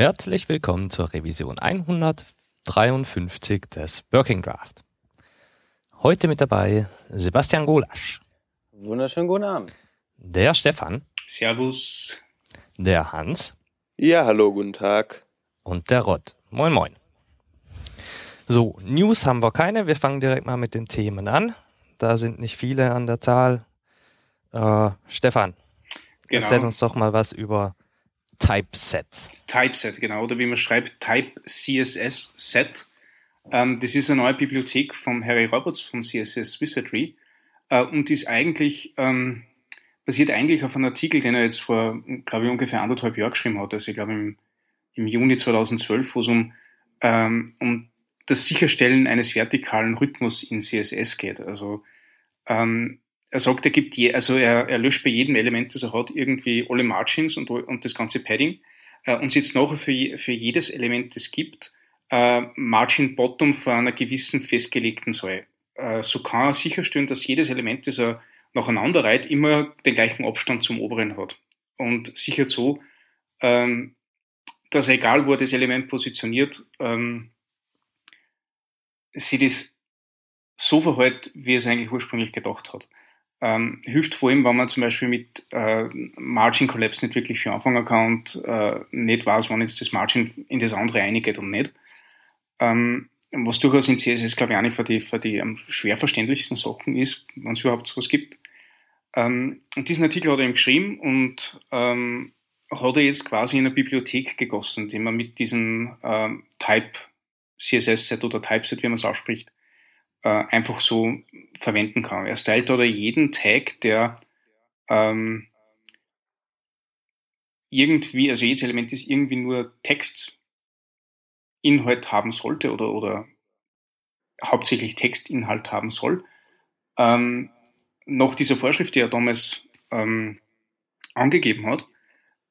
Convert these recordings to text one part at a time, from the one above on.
Herzlich willkommen zur Revision 153 des Working Draft. Heute mit dabei Sebastian Golasch. Wunderschönen guten Abend. Der Stefan. Servus. Der Hans. Ja, hallo, guten Tag. Und der Rod. Moin, moin. So, News haben wir keine. Wir fangen direkt mal mit den Themen an. Da sind nicht viele an der Zahl. Äh, Stefan, genau. erzähl uns doch mal was über Typeset. Typeset, genau, oder wie man schreibt, Type CSS Set. Ähm, das ist eine neue Bibliothek von Harry Roberts von CSS Wizardry äh, und ist eigentlich, ähm, basiert eigentlich auf einem Artikel, den er jetzt vor, glaube ich, ungefähr anderthalb Jahren geschrieben hat, also ich glaube im, im Juni 2012, wo es um, ähm, um das Sicherstellen eines vertikalen Rhythmus in CSS geht. Also ähm, er sagt, er gibt je, also er, er löscht bei jedem Element, das er hat, irgendwie alle Margins und, und das ganze Padding äh, und setzt nachher für, für jedes Element, das es gibt, äh, Margin Bottom von einer gewissen festgelegten Zahl. Äh, so kann er sicherstellen, dass jedes Element, das er nacheinander reiht, immer den gleichen Abstand zum oberen hat. Und sichert so, ähm, dass egal wo er das Element positioniert, ähm, sie das so verhält, wie er es eigentlich ursprünglich gedacht hat. Ähm, hilft vor allem, wenn man zum Beispiel mit äh, Margin Collapse nicht wirklich viel anfangen kann und äh, nicht weiß, wann jetzt das Margin in das andere eingeht und nicht. Ähm, was durchaus in CSS, glaube ich, eine für die, für die am schwer verständlichsten Sachen ist, wenn es überhaupt sowas gibt. Ähm, und diesen Artikel hat er ihm geschrieben und ähm, hat er jetzt quasi in eine Bibliothek gegossen, die man mit diesem ähm, Type CSS-Set oder Typeset, wie man es ausspricht, äh, einfach so verwenden kann. Er stylt oder jeden Tag, der ähm, irgendwie, also jedes Element ist irgendwie nur Textinhalt haben sollte oder, oder hauptsächlich Textinhalt haben soll. Ähm, nach dieser Vorschrift, die er damals ähm, angegeben hat,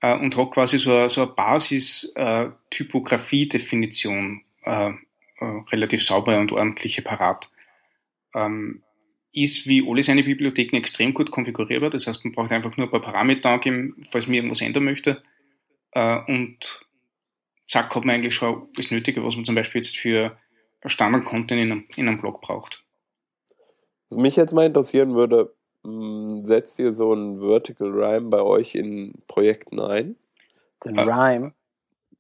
äh, und hat quasi so eine, so eine Basis-Typografie-Definition äh, äh, relativ saubere und ordentliche parat ähm, ist wie alle seine Bibliotheken extrem gut konfigurierbar. Das heißt, man braucht einfach nur ein paar Parameter angeben, falls man irgendwas ändern möchte. Äh, und zack, hat man eigentlich schon das Nötige, was man zum Beispiel jetzt für Standard-Content in, einem, in einem Blog braucht. Was mich jetzt mal interessieren würde, hm, setzt ihr so ein Vertical Rhyme bei euch in Projekten ein? Den äh, Rhyme?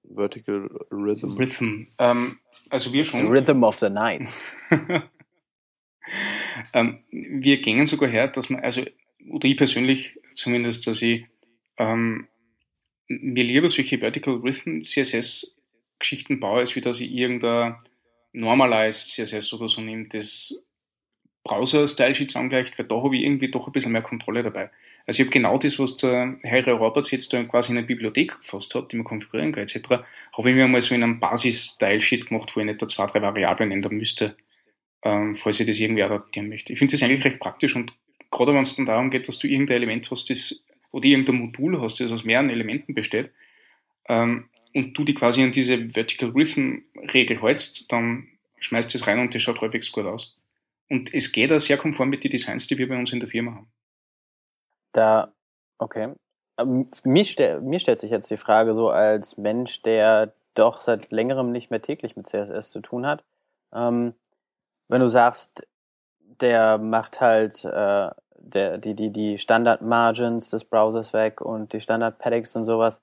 Vertical Rhythm. Rhythm. Ähm, also wir schon. The Rhythm of the Night. ähm, wir gehen sogar her, dass man, also, oder ich persönlich zumindest, dass ich ähm, mir lieber solche Vertical Rhythm CSS Geschichten baue, als wie dass ich irgendein Normalized CSS oder so nehme, das Browser-Style-Sheets angleicht, weil da habe ich irgendwie doch ein bisschen mehr Kontrolle dabei. Also ich habe genau das, was der Harry Roberts jetzt da quasi in einer Bibliothek gefasst hat, die man konfigurieren kann etc., habe ich mir mal so in einem Basis-Style-Sheet gemacht, wo ich nicht da zwei, drei Variablen ändern müsste, ähm, falls ich das irgendwie adaptieren möchte. Ich finde das eigentlich recht praktisch und gerade wenn es dann darum geht, dass du irgendein Element hast, das, oder irgendein Modul hast, das aus mehreren Elementen besteht, ähm, und du die quasi an diese Vertical Rhythm Regel hältst, dann schmeißt es rein und das schaut häufig gut aus. Und es geht auch sehr konform mit den Designs, die wir bei uns in der Firma haben. Da, okay. Ähm, mir, stell, mir stellt sich jetzt die Frage so als Mensch, der doch seit längerem nicht mehr täglich mit CSS zu tun hat. Ähm, wenn du sagst, der macht halt äh, der, die, die, die Standard-Margins des Browsers weg und die Standard-Paddings und sowas,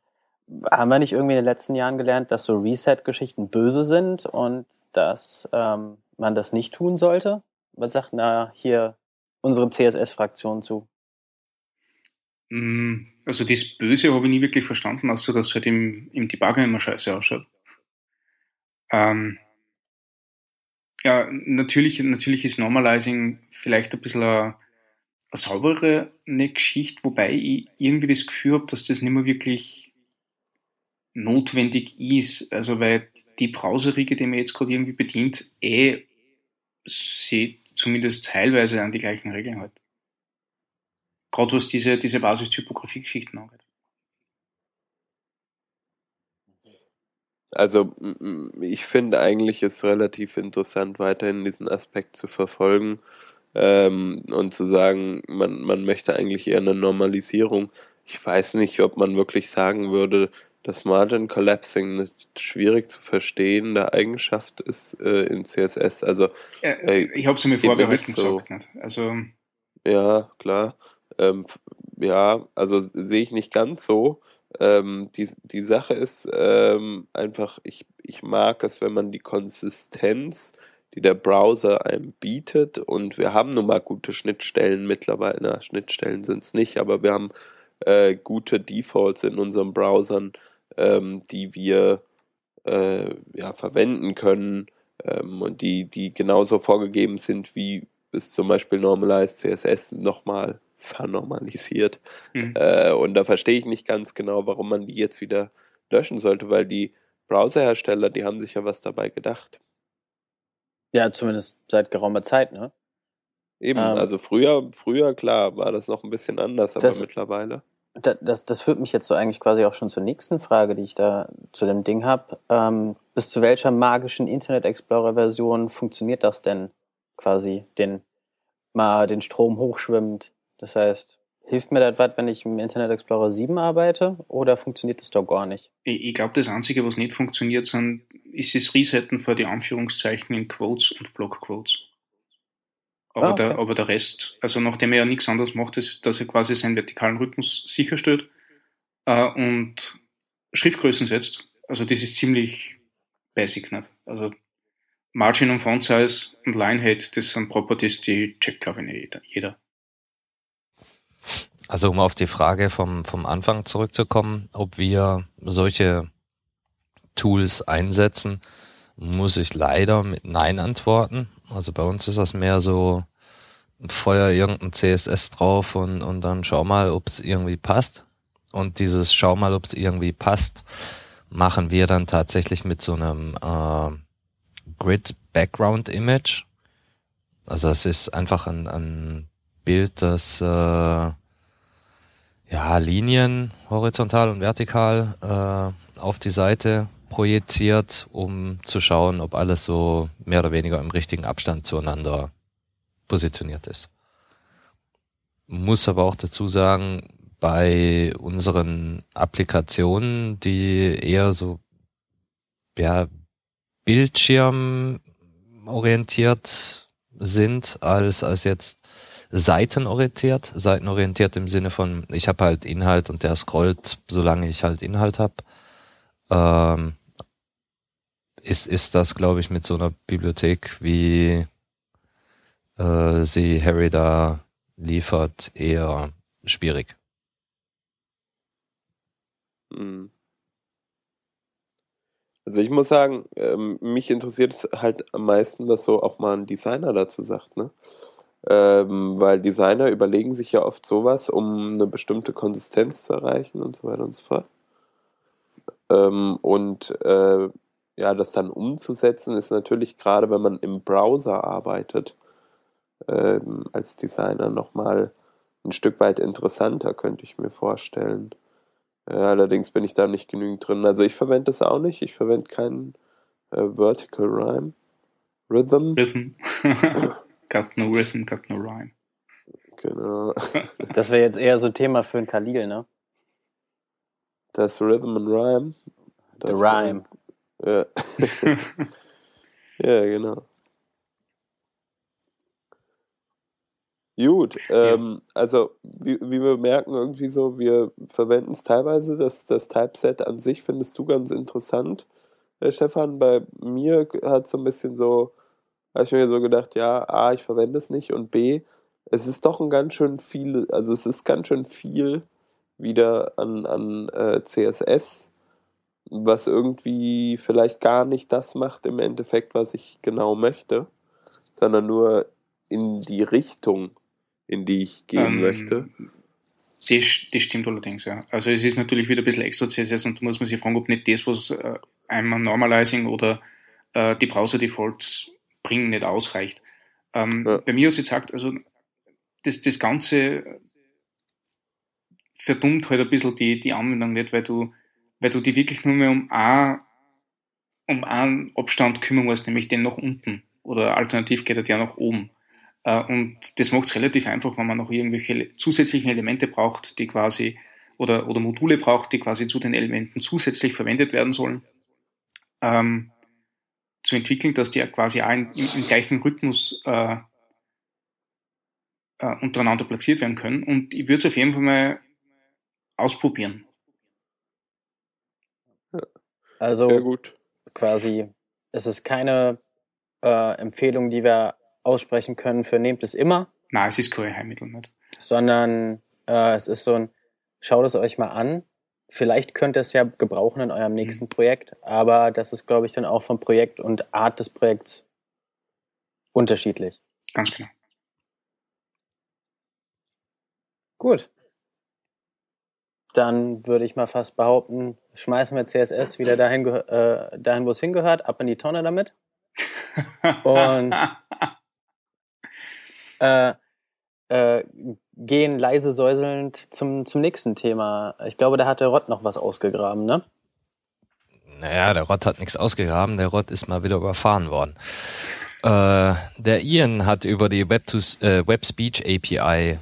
haben wir nicht irgendwie in den letzten Jahren gelernt, dass so Reset-Geschichten böse sind und dass ähm, man das nicht tun sollte? Was sagt na hier unsere CSS-Fraktion zu? Mm, also das Böse habe ich nie wirklich verstanden, außer dass halt im, im Debugger immer scheiße ausschaut. Ähm, ja, natürlich, natürlich ist Normalizing vielleicht ein bisschen eine, eine saubere Geschichte, wobei ich irgendwie das Gefühl habe, dass das nicht mehr wirklich notwendig ist. Also, weil die Browserriege, die man jetzt gerade irgendwie bedient, eh sie zumindest teilweise an die gleichen Regeln hat. Gerade was diese, diese Basis-Typografie-Geschichten angeht. Also ich finde eigentlich ist relativ interessant, weiterhin diesen Aspekt zu verfolgen ähm, und zu sagen, man, man möchte eigentlich eher eine Normalisierung. Ich weiß nicht, ob man wirklich sagen würde, dass Margin Collapsing eine schwierig zu verstehende Eigenschaft ist äh, in CSS. Also äh, ich habe es mir vorbehalten so. gesagt. Nicht. Also ja, klar. Ähm, ja, also sehe ich nicht ganz so. Ähm, die, die Sache ist ähm, einfach, ich, ich mag es, wenn man die Konsistenz, die der Browser einem bietet, und wir haben nun mal gute Schnittstellen mittlerweile, na, Schnittstellen sind es nicht, aber wir haben äh, gute Defaults in unseren Browsern, ähm, die wir äh, ja, verwenden können ähm, und die, die genauso vorgegeben sind, wie es zum Beispiel Normalized CSS nochmal vernormalisiert. Mhm. Äh, und da verstehe ich nicht ganz genau, warum man die jetzt wieder löschen sollte, weil die Browserhersteller, die haben sich ja was dabei gedacht. Ja, zumindest seit geraumer Zeit, ne? Eben, ähm, also früher, früher, klar, war das noch ein bisschen anders, aber das, mittlerweile das, das, das führt mich jetzt so eigentlich quasi auch schon zur nächsten Frage, die ich da zu dem Ding habe. Ähm, bis zu welcher magischen Internet Explorer-Version funktioniert das denn quasi, den mal den Strom hochschwimmt? Das heißt, hilft mir das was, wenn ich im Internet Explorer 7 arbeite oder funktioniert das doch gar nicht? Ich, ich glaube, das Einzige, was nicht funktioniert, sind, ist das Resetten vor die Anführungszeichen in Quotes und Blockquotes. Aber, ah, okay. der, aber der Rest, also nachdem er ja nichts anderes macht, ist, dass er quasi seinen vertikalen Rhythmus sicherstellt äh, und Schriftgrößen setzt. Also das ist ziemlich basic nicht. Also Margin und Font Size und Line Height, das sind Properties, die checkt glaube ich nicht jeder. Also um auf die Frage vom, vom Anfang zurückzukommen, ob wir solche Tools einsetzen, muss ich leider mit Nein antworten. Also bei uns ist das mehr so, feuer irgendein CSS drauf und, und dann schau mal, ob es irgendwie passt. Und dieses schau mal, ob es irgendwie passt, machen wir dann tatsächlich mit so einem äh, Grid Background Image. Also es ist einfach ein, ein Bild, das äh, ja Linien horizontal und vertikal äh, auf die Seite projiziert, um zu schauen, ob alles so mehr oder weniger im richtigen Abstand zueinander positioniert ist. Muss aber auch dazu sagen, bei unseren Applikationen, die eher so ja, Bildschirmorientiert sind, als, als jetzt seitenorientiert. Seitenorientiert im Sinne von, ich habe halt Inhalt und der scrollt, solange ich halt Inhalt habe. Ähm, ist, ist das, glaube ich, mit so einer Bibliothek, wie äh, sie Harry da liefert, eher schwierig. Hm. Also ich muss sagen, ähm, mich interessiert es halt am meisten, was so auch mal ein Designer dazu sagt, ne? Ähm, weil Designer überlegen sich ja oft sowas, um eine bestimmte Konsistenz zu erreichen und so weiter und so fort. Ähm, und äh, ja, das dann umzusetzen, ist natürlich gerade, wenn man im Browser arbeitet, ähm, als Designer nochmal ein Stück weit interessanter, könnte ich mir vorstellen. Äh, allerdings bin ich da nicht genügend drin. Also ich verwende das auch nicht. Ich verwende keinen äh, Vertical Rhyme. Rhythm. Rhythm. got no Rhythm, got no Rhyme. Genau. das wäre jetzt eher so ein Thema für ein Khalil, ne? Das Rhythm and Rhyme. Das The Rhyme. Ja. ja, genau. Gut, ähm, also wie, wie, wir merken irgendwie so, wir verwenden es teilweise, das, das Typeset an sich findest du ganz interessant, äh, Stefan. Bei mir hat es so ein bisschen so, habe ich mir so gedacht, ja, A, ich verwende es nicht und B, es ist doch ein ganz schön viel, also es ist ganz schön viel wieder an, an äh, CSS, was irgendwie vielleicht gar nicht das macht im Endeffekt, was ich genau möchte, sondern nur in die Richtung, in die ich gehen ähm, möchte. Das, das stimmt allerdings, ja. Also es ist natürlich wieder ein bisschen extra CSS und da muss man sich fragen, ob nicht das, was äh, einmal Normalizing oder äh, die Browser-Defaults bringen, nicht ausreicht. Ähm, ja. Bei mir hat jetzt gesagt, also das, das Ganze verdummt halt ein bisschen die, die Anwendung nicht, weil du weil du dich wirklich nur mehr um, ein, um einen Abstand kümmern musst, nämlich den nach unten. Oder alternativ geht er ja nach oben. Äh, und das macht es relativ einfach, wenn man noch irgendwelche zusätzlichen Elemente braucht, die quasi oder, oder Module braucht, die quasi zu den Elementen zusätzlich verwendet werden sollen, ähm, zu entwickeln, dass die quasi auch im, im gleichen Rhythmus äh, äh, untereinander platziert werden können. Und ich würde es auf jeden Fall mal ausprobieren. Also quasi, es ist keine äh, Empfehlung, die wir aussprechen können für nehmt es immer. Nein, es ist kein Heilmittel nicht. Sondern äh, es ist so ein, schaut es euch mal an. Vielleicht könnt ihr es ja gebrauchen in eurem nächsten mhm. Projekt, aber das ist, glaube ich, dann auch vom Projekt und Art des Projekts unterschiedlich. Ganz genau. Gut. Dann würde ich mal fast behaupten, schmeißen wir CSS wieder dahin, äh, dahin wo es hingehört, ab in die Tonne damit. Und äh, äh, gehen leise säuselnd zum, zum nächsten Thema. Ich glaube, da hat der Rott noch was ausgegraben, ne? Naja, der Rott hat nichts ausgegraben, der Rott ist mal wieder überfahren worden. Äh, der Ian hat über die Web, to, äh, Web Speech API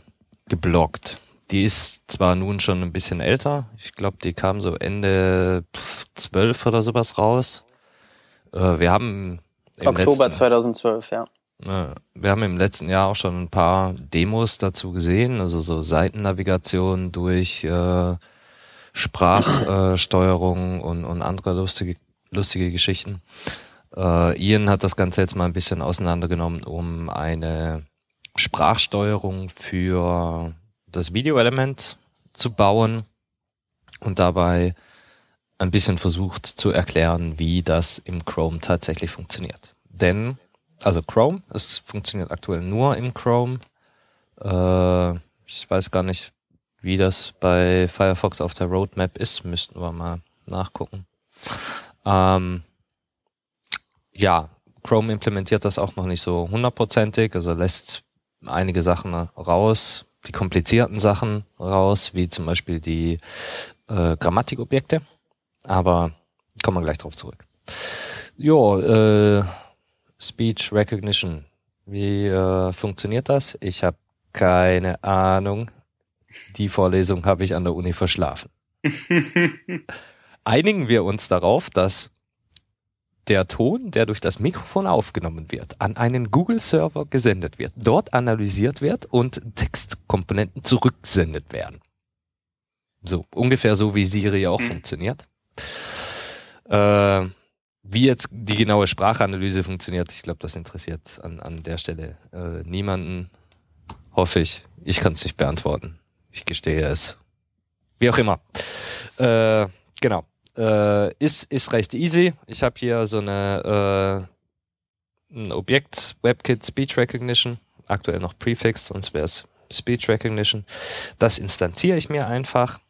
geblockt. Die ist zwar nun schon ein bisschen älter, ich glaube, die kam so Ende 12 oder sowas raus. Äh, wir haben Oktober letzten, 2012, ja. Wir haben im letzten Jahr auch schon ein paar Demos dazu gesehen, also so Seitennavigation durch äh, Sprachsteuerung äh, und, und andere lustige, lustige Geschichten. Äh, Ian hat das Ganze jetzt mal ein bisschen auseinandergenommen, um eine Sprachsteuerung für das Videoelement zu bauen und dabei ein bisschen versucht zu erklären, wie das im Chrome tatsächlich funktioniert. Denn, also Chrome, es funktioniert aktuell nur im Chrome. Äh, ich weiß gar nicht, wie das bei Firefox auf der Roadmap ist, müssten wir mal nachgucken. Ähm, ja, Chrome implementiert das auch noch nicht so hundertprozentig, also lässt einige Sachen raus, die komplizierten Sachen raus, wie zum Beispiel die äh, Grammatikobjekte. Aber kommen wir gleich drauf zurück. Jo, äh, Speech Recognition. Wie äh, funktioniert das? Ich habe keine Ahnung. Die Vorlesung habe ich an der Uni verschlafen. Einigen wir uns darauf, dass der Ton, der durch das Mikrofon aufgenommen wird, an einen Google-Server gesendet wird, dort analysiert wird und Textkomponenten zurückgesendet werden. So, ungefähr so wie Siri auch mhm. funktioniert. Äh, wie jetzt die genaue Sprachanalyse funktioniert, ich glaube, das interessiert an, an der Stelle äh, niemanden. Hoffe ich. Ich kann es nicht beantworten. Ich gestehe es. Wie auch immer. Äh, genau. Äh, ist, ist recht easy. Ich habe hier so eine äh, ein Objekt WebKit Speech Recognition, aktuell noch Prefix, sonst wäre es Speech Recognition. Das instanziere ich mir einfach.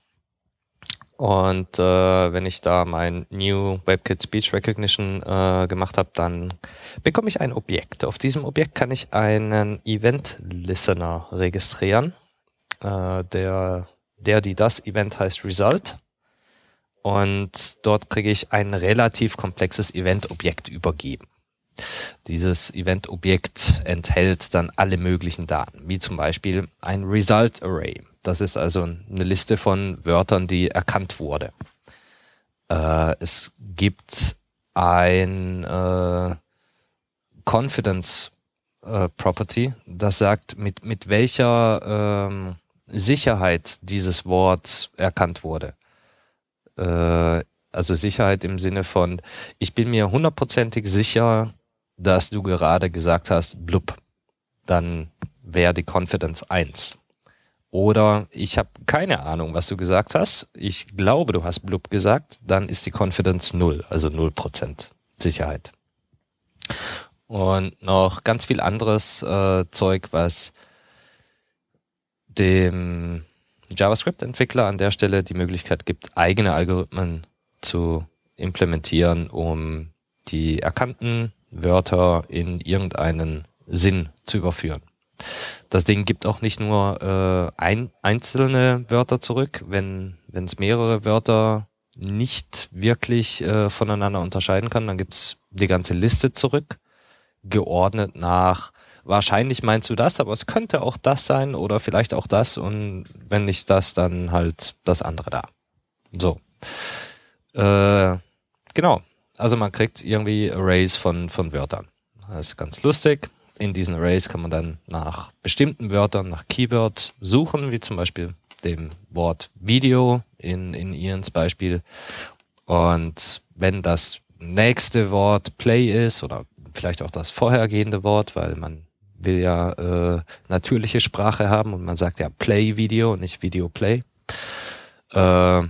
Und äh, wenn ich da mein New WebKit Speech Recognition äh, gemacht habe, dann bekomme ich ein Objekt. Auf diesem Objekt kann ich einen Event Listener registrieren. Äh, der, der, die das Event heißt Result. Und dort kriege ich ein relativ komplexes Event-Objekt übergeben. Dieses Event-Objekt enthält dann alle möglichen Daten, wie zum Beispiel ein Result Array. Das ist also eine Liste von Wörtern, die erkannt wurde. Äh, es gibt ein äh, Confidence äh, Property, das sagt, mit, mit welcher ähm, Sicherheit dieses Wort erkannt wurde. Äh, also Sicherheit im Sinne von, ich bin mir hundertprozentig sicher, dass du gerade gesagt hast, blub. Dann wäre die Confidence 1. Oder ich habe keine Ahnung, was du gesagt hast. Ich glaube, du hast blub gesagt. Dann ist die Confidence 0, also 0% Sicherheit. Und noch ganz viel anderes äh, Zeug, was dem JavaScript-Entwickler an der Stelle die Möglichkeit gibt, eigene Algorithmen zu implementieren, um die erkannten Wörter in irgendeinen Sinn zu überführen. Das Ding gibt auch nicht nur äh, ein, einzelne Wörter zurück, wenn es mehrere Wörter nicht wirklich äh, voneinander unterscheiden kann, dann gibt's die ganze Liste zurück, geordnet nach wahrscheinlich meinst du das, aber es könnte auch das sein oder vielleicht auch das und wenn nicht das, dann halt das andere da. So. Äh, genau. Also man kriegt irgendwie Arrays von, von Wörtern. Das ist ganz lustig. In diesen Arrays kann man dann nach bestimmten Wörtern, nach Keywords suchen, wie zum Beispiel dem Wort Video in, in Ians Beispiel. Und wenn das nächste Wort Play ist oder vielleicht auch das vorhergehende Wort, weil man will ja äh, natürliche Sprache haben und man sagt ja Play Video und nicht Video Play. Äh,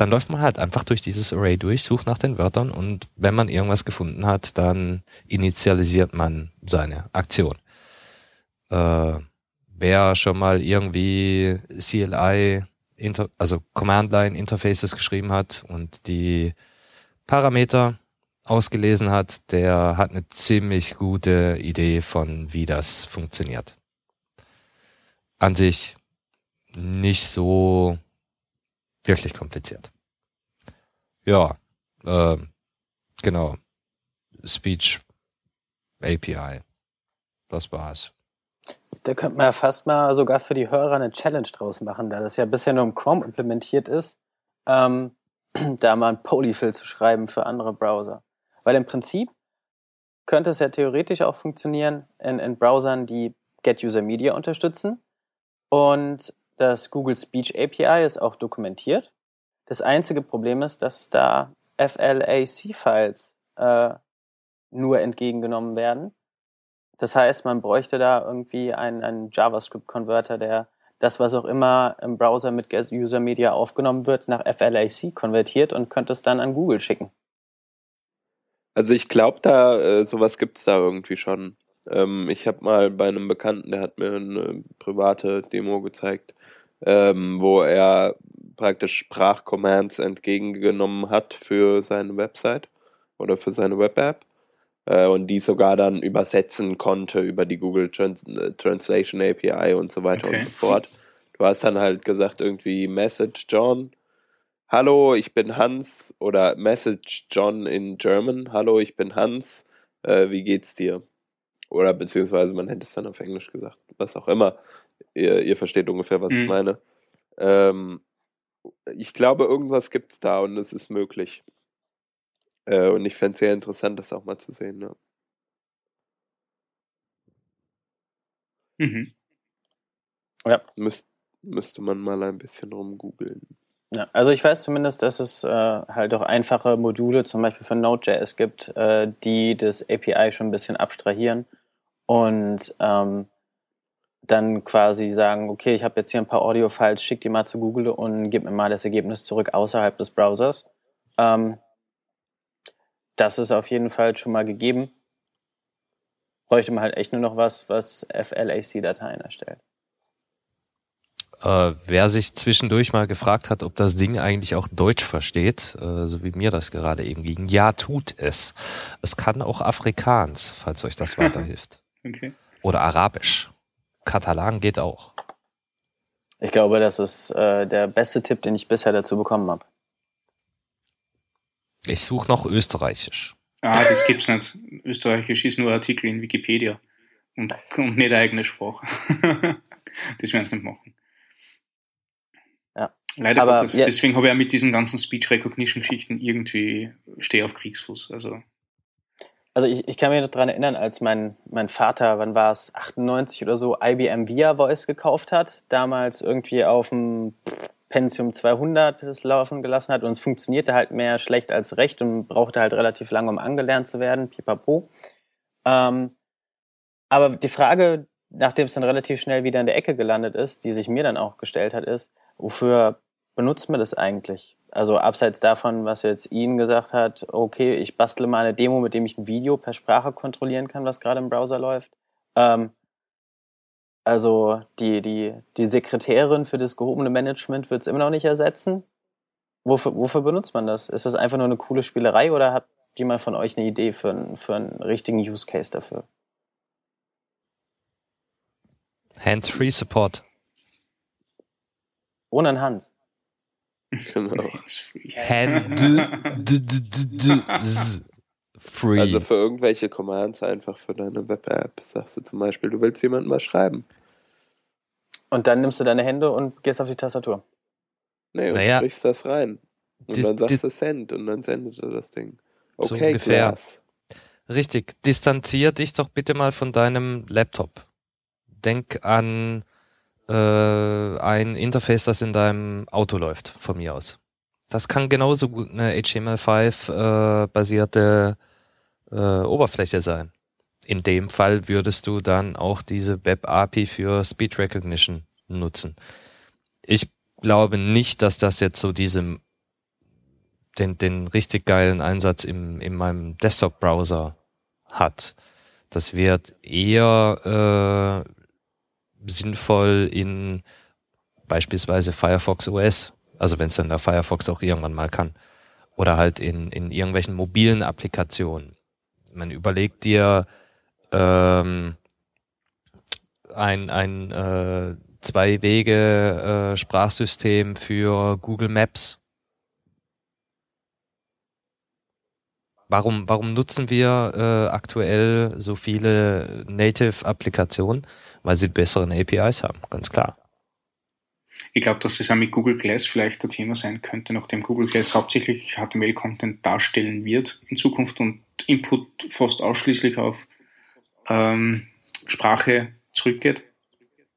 dann läuft man halt einfach durch dieses Array durch, sucht nach den Wörtern und wenn man irgendwas gefunden hat, dann initialisiert man seine Aktion. Äh, wer schon mal irgendwie CLI, also Command Line Interfaces geschrieben hat und die Parameter ausgelesen hat, der hat eine ziemlich gute Idee von, wie das funktioniert. An sich nicht so wirklich kompliziert. Ja, äh, genau. Speech API. Das war's. Da könnte man ja fast mal sogar für die Hörer eine Challenge draus machen, da das ja bisher nur im Chrome implementiert ist, ähm, da mal ein Polyfill zu schreiben für andere Browser. Weil im Prinzip könnte es ja theoretisch auch funktionieren in, in Browsern, die Get User Media unterstützen. Und das Google Speech API ist auch dokumentiert. Das einzige Problem ist, dass da FLAC-Files äh, nur entgegengenommen werden. Das heißt, man bräuchte da irgendwie einen, einen JavaScript-Converter, der das, was auch immer im Browser mit User Media aufgenommen wird, nach FLAC konvertiert und könnte es dann an Google schicken. Also ich glaube, da äh, sowas gibt es da irgendwie schon. Ähm, ich habe mal bei einem Bekannten, der hat mir eine private Demo gezeigt, ähm, wo er praktisch Sprachcommands entgegengenommen hat für seine Website oder für seine Web-App äh, und die sogar dann übersetzen konnte über die Google Trans äh, Translation API und so weiter okay. und so fort. Du hast dann halt gesagt irgendwie Message John, hallo, ich bin Hans oder Message John in German, hallo, ich bin Hans, äh, wie geht's dir? Oder beziehungsweise man hätte es dann auf Englisch gesagt, was auch immer. Ihr, ihr versteht ungefähr, was mhm. ich meine. Ähm, ich glaube, irgendwas gibt es da und es ist möglich. Äh, und ich fände es sehr interessant, das auch mal zu sehen. Ja. Mhm. Ja. Müsst, müsste man mal ein bisschen rumgoogeln. Ja, also ich weiß zumindest, dass es äh, halt auch einfache Module, zum Beispiel von Node.js gibt, äh, die das API schon ein bisschen abstrahieren und ähm, dann quasi sagen, okay, ich habe jetzt hier ein paar Audio-Files, schick die mal zu Google und gib mir mal das Ergebnis zurück außerhalb des Browsers. Ähm, das ist auf jeden Fall schon mal gegeben. Bräuchte man halt echt nur noch was, was FLAC-Dateien erstellt. Äh, wer sich zwischendurch mal gefragt hat, ob das Ding eigentlich auch Deutsch versteht, äh, so wie mir das gerade eben ging, ja, tut es. Es kann auch Afrikaans, falls euch das weiterhilft. Okay. Oder Arabisch. Katalan geht auch. Ich glaube, das ist äh, der beste Tipp, den ich bisher dazu bekommen habe. Ich suche noch Österreichisch. Ah, das gibt's nicht. Österreichisch ist nur Artikel in Wikipedia und, und nicht eigene Sprache. das werden sie nicht machen. Ja. Leider Aber Gottes. Ja. Deswegen habe ich ja mit diesen ganzen Speech Recognition Geschichten irgendwie stehe auf Kriegsfuß. Also also ich, ich kann mich noch daran erinnern, als mein, mein Vater, wann war es, 98 oder so, IBM Via Voice gekauft hat, damals irgendwie auf dem Pentium 200 es laufen gelassen hat und es funktionierte halt mehr schlecht als recht und brauchte halt relativ lange, um angelernt zu werden, pipapo. Ähm, aber die Frage, nachdem es dann relativ schnell wieder in der Ecke gelandet ist, die sich mir dann auch gestellt hat, ist, wofür benutzt man das eigentlich? Also abseits davon, was jetzt Ihnen gesagt hat, okay, ich bastle mal eine Demo, mit dem ich ein Video per Sprache kontrollieren kann, was gerade im Browser läuft. Ähm, also die, die, die Sekretärin für das gehobene Management wird es immer noch nicht ersetzen. Wofür, wofür benutzt man das? Ist das einfach nur eine coole Spielerei oder hat jemand von euch eine Idee für, einen, für einen richtigen Use Case dafür? Hands-free Support. Ohne ein Hans. Genau. Hand free. Also für irgendwelche Commands einfach für deine Web-App. Sagst du zum Beispiel, du willst jemandem mal schreiben. Und dann nimmst du deine Hände und gehst auf die Tastatur. Nee, und Naja. sprichst das rein. Und Dis- dann sagst dis- du Send und dann sendet er das Ding. So Okay, ungefähr. Klaas. Richtig. Distanzier dich doch bitte mal von deinem Laptop. Denk an äh, ein Interface, das in deinem Auto läuft, von mir aus. Das kann genauso gut eine HTML5-basierte äh, Oberfläche sein. In dem Fall würdest du dann auch diese Web-API für Speech Recognition nutzen. Ich glaube nicht, dass das jetzt so diesem den, den richtig geilen Einsatz im, in meinem Desktop-Browser hat. Das wird eher äh, sinnvoll in beispielsweise Firefox OS, also wenn es dann der Firefox auch irgendwann mal kann, oder halt in, in irgendwelchen mobilen Applikationen. Man überlegt dir ähm, ein, ein äh, Zwei-Wege-Sprachsystem für Google Maps Warum, warum nutzen wir äh, aktuell so viele Native-Applikationen? Weil sie besseren APIs haben, ganz klar. Ich glaube, dass das auch mit Google Glass vielleicht ein Thema sein könnte, nachdem Google Glass hauptsächlich HTML-Content darstellen wird in Zukunft und Input fast ausschließlich auf ähm, Sprache zurückgeht.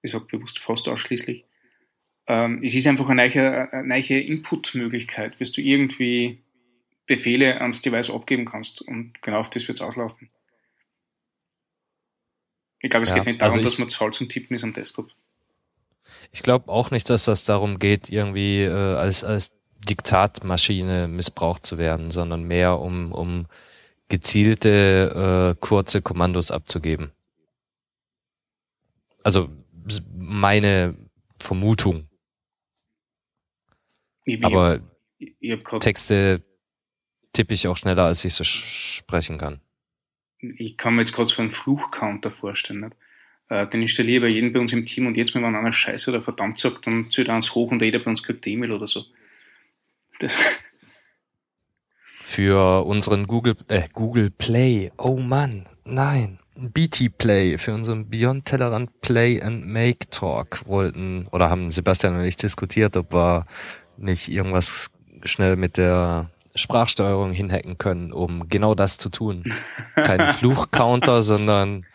Ich sage bewusst fast ausschließlich. Ähm, es ist einfach eine neue, neue Input-Möglichkeit, wirst du irgendwie Befehle ans Device abgeben kannst und genau auf das wird es auslaufen. Ich glaube, es Ja, geht nicht darum, also ich- dass man zu faul zum Tippen ist am Desktop. Ich glaube auch nicht, dass das darum geht, irgendwie äh, als, als Diktatmaschine missbraucht zu werden, sondern mehr um, um gezielte, äh, kurze Kommandos abzugeben. Also meine Vermutung. Ich, Aber ich, Texte tippe ich auch schneller, als ich so sprechen kann. Ich kann mir jetzt gerade so einen Fluchcounter vorstellen. Nicht? Äh, den installiere ich bei jedem bei uns im Team und jetzt, wenn einer Scheiße oder verdammt sagt, dann zählt er eins hoch und jeder bei uns kriegt E-Mail oder so. Das, Für unseren Google, äh, Google Play. Oh Mann, nein. BT Play, für unseren Beyond Tellerrand Play and Make Talk wollten, oder haben Sebastian und ich diskutiert, ob wir nicht irgendwas schnell mit der Sprachsteuerung hinhacken können, um genau das zu tun. Kein Fluchcounter, sondern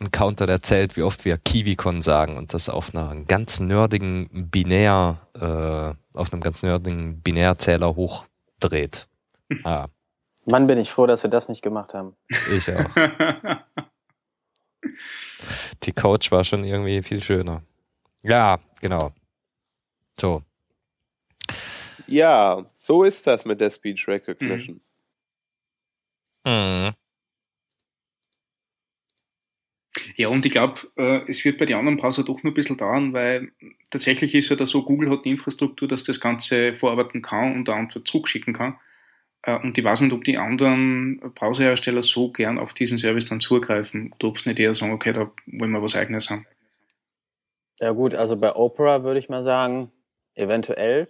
ein Counter, der zählt, wie oft wir KiwiCon sagen und das auf einer ganz nerdigen Binär, äh, auf einem ganz nerdigen Binärzähler hochdreht. Ah, Mann, bin ich froh, dass wir das nicht gemacht haben. ich auch. Die Couch war schon irgendwie viel schöner. Ja, genau. So. Ja, so ist das mit der Speech Recognition. Mhm. ja, und ich glaube, äh, es wird bei den anderen Browser doch nur ein bisschen dauern, weil tatsächlich ist ja da so, Google hat die Infrastruktur, dass das Ganze vorarbeiten kann und eine Antwort zurückschicken kann. Äh, und ich weiß nicht, ob die anderen Browserhersteller so gern auf diesen Service dann zugreifen oder ob es nicht eher sagen, okay, da wollen wir was Eigenes haben. Ja gut, also bei Opera würde ich mal sagen, eventuell.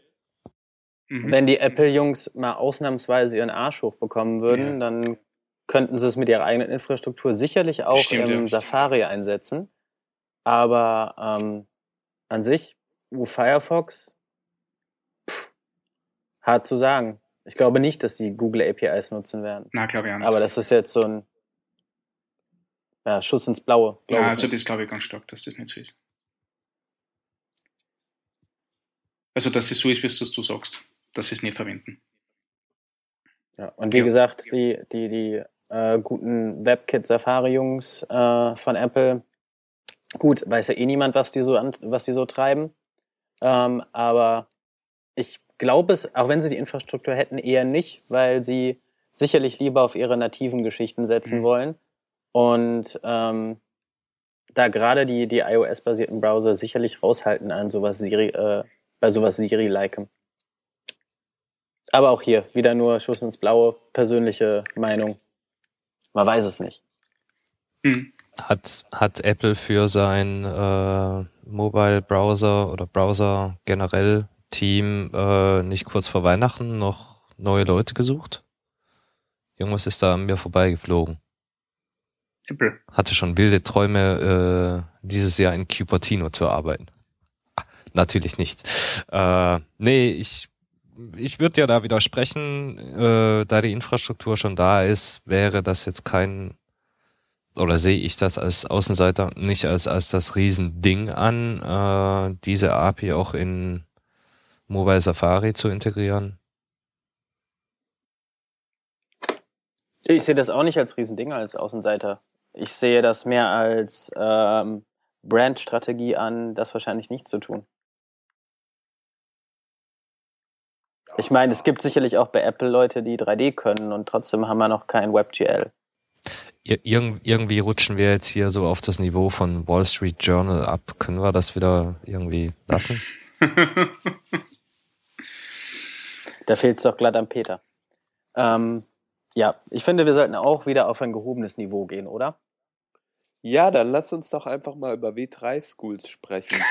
Mhm. Wenn die Apple-Jungs mal ausnahmsweise ihren Arsch hochbekommen würden, dann könnten sie es mit ihrer eigenen Infrastruktur sicherlich auch Stimmt, im ja. Safari einsetzen. Aber ähm, an sich, wo Firefox, pff, hart zu sagen. Ich glaube nicht, dass die Google APIs nutzen werden. Na, glaube ich auch nicht. Aber das ist jetzt so ein ja, Schuss ins Blaue. ich also nicht. das glaube ich ganz stark, dass das nicht so ist. Also, dass es so ist, wie es das du sagst, dass sie es nicht verwenden. Ja, und wie Ja. gesagt, die, die, die äh, guten WebKit Safari-Jungs äh, von Apple, gut, weiß ja eh niemand, was die so, an, was die so treiben. Ähm, aber ich glaube es, auch wenn sie die Infrastruktur hätten, eher nicht, weil sie sicherlich lieber auf ihre nativen Geschichten setzen Mhm. wollen. Und ähm, da gerade die, die iOS-basierten Browser sicherlich raushalten an sowas Siri, äh, bei sowas Siri-likem. Aber auch hier wieder nur Schuss ins Blaue, persönliche Meinung. Man weiß es nicht. Hm. Hat, hat Apple für sein äh, Mobile Browser oder Browser generell Team äh, nicht kurz vor Weihnachten noch neue Leute gesucht? Irgendwas ist da an mir vorbeigeflogen. Apple. Hatte schon wilde Träume, äh, dieses Jahr in Cupertino zu arbeiten. Ah, natürlich nicht. Äh, nee, ich, ich würde ja da widersprechen, äh, da die Infrastruktur schon da ist, wäre das jetzt kein, oder sehe ich das als Außenseiter nicht als, als das Riesending an, äh, diese API auch in Mobile Safari zu integrieren. Ich sehe das auch nicht als Riesending als Außenseiter. Ich sehe das mehr als ähm, Brandstrategie an, das wahrscheinlich nicht zu tun. Ich meine, es gibt sicherlich auch bei Apple Leute, die 3D können und trotzdem haben wir noch kein WebGL. Ir irgendwie rutschen wir jetzt hier so auf das Niveau von Wall Street Journal ab. Können wir das wieder irgendwie lassen? da fehlt es doch glatt am Peter. Ähm, ja, ich finde, wir sollten auch wieder auf ein gehobenes Niveau gehen, oder? Ja, dann lass uns doch einfach mal über W3-Schools sprechen.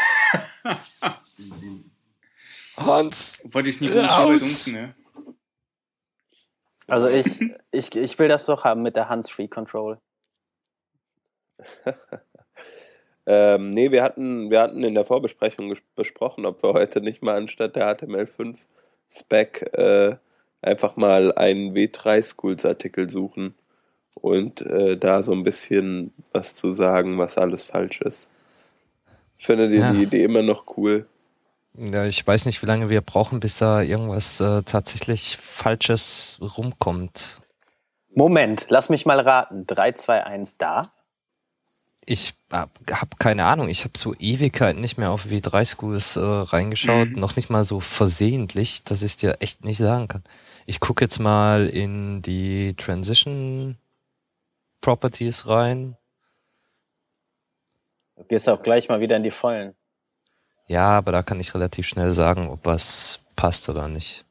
Hans. Obwohl so weit unten, ne? Also ich, ich, ich will das doch haben mit der Hands-Free Control. ähm, nee, wir hatten, wir hatten in der Vorbesprechung besprochen, ob wir heute nicht mal anstatt der HTML5 Spec äh, einfach mal einen W3-Schools-Artikel suchen und äh, da so ein bisschen was zu sagen, was alles falsch ist. Ich finde die, ja. die Idee immer noch cool. Ja, ich weiß nicht, wie lange wir brauchen, bis da irgendwas äh, tatsächlich Falsches rumkommt. Moment, lass mich mal raten. 3, 2, 1 da? Ich habe hab keine Ahnung. Ich habe so Ewigkeiten nicht mehr auf W3 Schools äh, reingeschaut. Mhm. Noch nicht mal so versehentlich, dass ich dir echt nicht sagen kann. Ich gucke jetzt mal in die Transition Properties rein. Du gehst auch gleich mal wieder in die Vollen. Ja, aber da kann ich relativ schnell sagen, ob was passt oder nicht.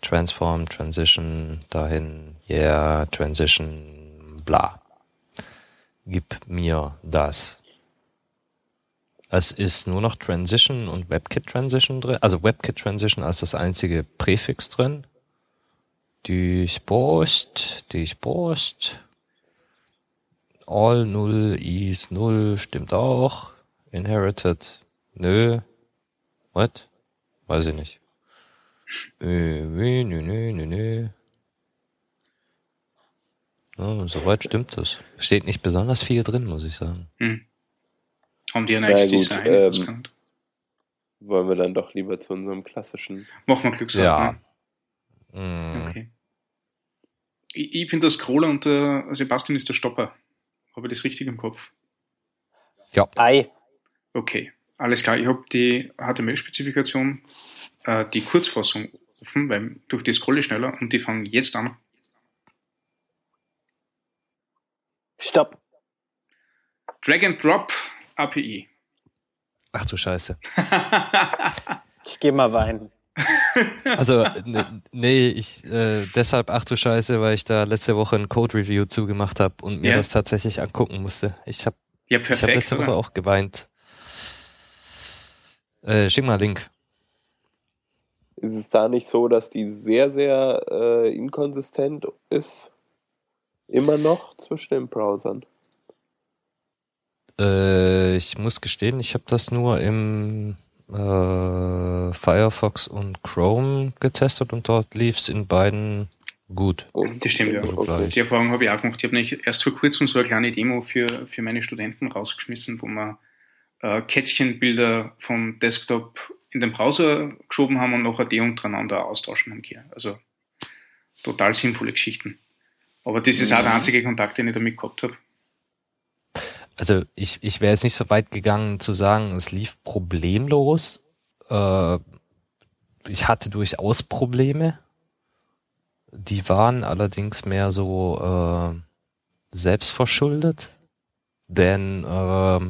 Transform, Transition, dahin, yeah, Transition, bla. Gib mir das. Es ist nur noch Transition und WebKit Transition drin, also WebKit Transition als das einzige Präfix drin. Durchbrust, Durchbrust. All 0 is 0 stimmt auch. Inherited Nö. What? Weiß ich nicht. Nö, nö, nö, nö, nö. Ja, soweit stimmt das. Steht nicht besonders viel drin, muss ich sagen. Hm. Haben die ein neues Design? Ähm, wollen wir dann doch lieber zu unserem klassischen. Machen wir Glücksrad. Ja. Ne? Okay. Ich, ich, bin der Scroller und der Sebastian ist der Stopper. Habe ich das richtig im Kopf? Ja. Ei. Okay. Alles klar, ich habe die HTML-Spezifikation, äh, die Kurzfassung offen, weil durch die scrolle ich schneller und die fangen jetzt an. Stopp. Drag and Drop API. Ach du Scheiße. ich gehe mal weinen. Also, ne, nee, ich, äh, deshalb, ach du Scheiße, weil ich da letzte Woche ein Code-Review zugemacht habe und mir ja. das tatsächlich angucken musste. Ich habe ja, ich hab letzte Woche auch geweint. Äh, schick mal Link. Ist es da nicht so, dass die sehr, sehr äh, inkonsistent ist? Immer noch zwischen den Browsern? Äh, ich muss gestehen, ich habe das nur im äh, Firefox und Chrome getestet und dort lief es in beiden gut. das stimmt, ja. Okay. Die Erfahrung habe ich auch gemacht. Ich habe nämlich erst vor kurzem so eine kleine Demo für, für meine Studenten rausgeschmissen, wo man äh, Kätzchenbilder vom Desktop in den Browser geschoben haben und nachher die untereinander austauschen haben können. Also total sinnvolle Geschichten. Aber das ist auch der einzige Kontakt, den ich damit gehabt habe. Also ich, ich wäre jetzt nicht so weit gegangen zu sagen, es lief problemlos. Äh, ich hatte durchaus Probleme. Die waren allerdings mehr so äh, selbstverschuldet. Denn äh,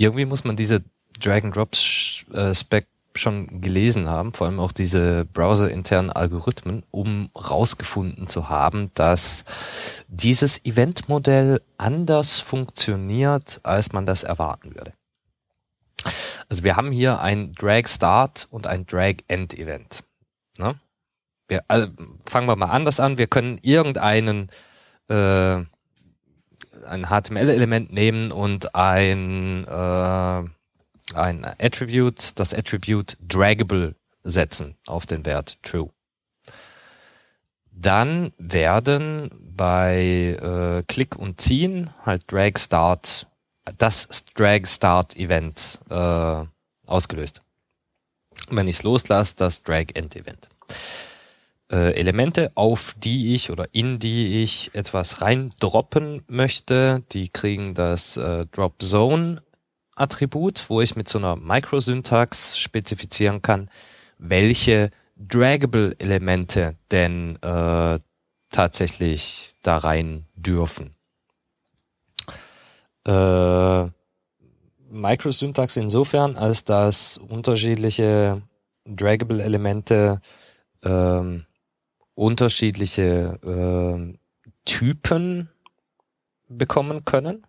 irgendwie muss man diese Drag-and-Drop-Spec äh, schon gelesen haben, vor allem auch diese browser-internen Algorithmen, um rausgefunden zu haben, dass dieses Event-Modell anders funktioniert, als man das erwarten würde. Also wir haben hier ein Drag-Start und ein Drag-End-Event. Ne? wir, also fangen wir mal anders an. Wir können irgendeinen äh, ein HTML-Element nehmen und ein, äh, ein Attribute, das Attribute Draggable setzen auf den Wert True. Dann werden bei äh, Klick und Ziehen halt Drag Start, das Drag Start Event äh, ausgelöst. wenn ich es loslasse, das Drag End Event äh, Elemente, auf die ich oder in die ich etwas reindroppen möchte. Die kriegen das äh, Drop Zone Attribut, wo ich mit so einer Microsyntax spezifizieren kann, welche draggable Elemente denn äh, tatsächlich da rein dürfen. Äh, Microsyntax insofern, als dass unterschiedliche draggable Elemente ähm, unterschiedliche äh, Typen bekommen können,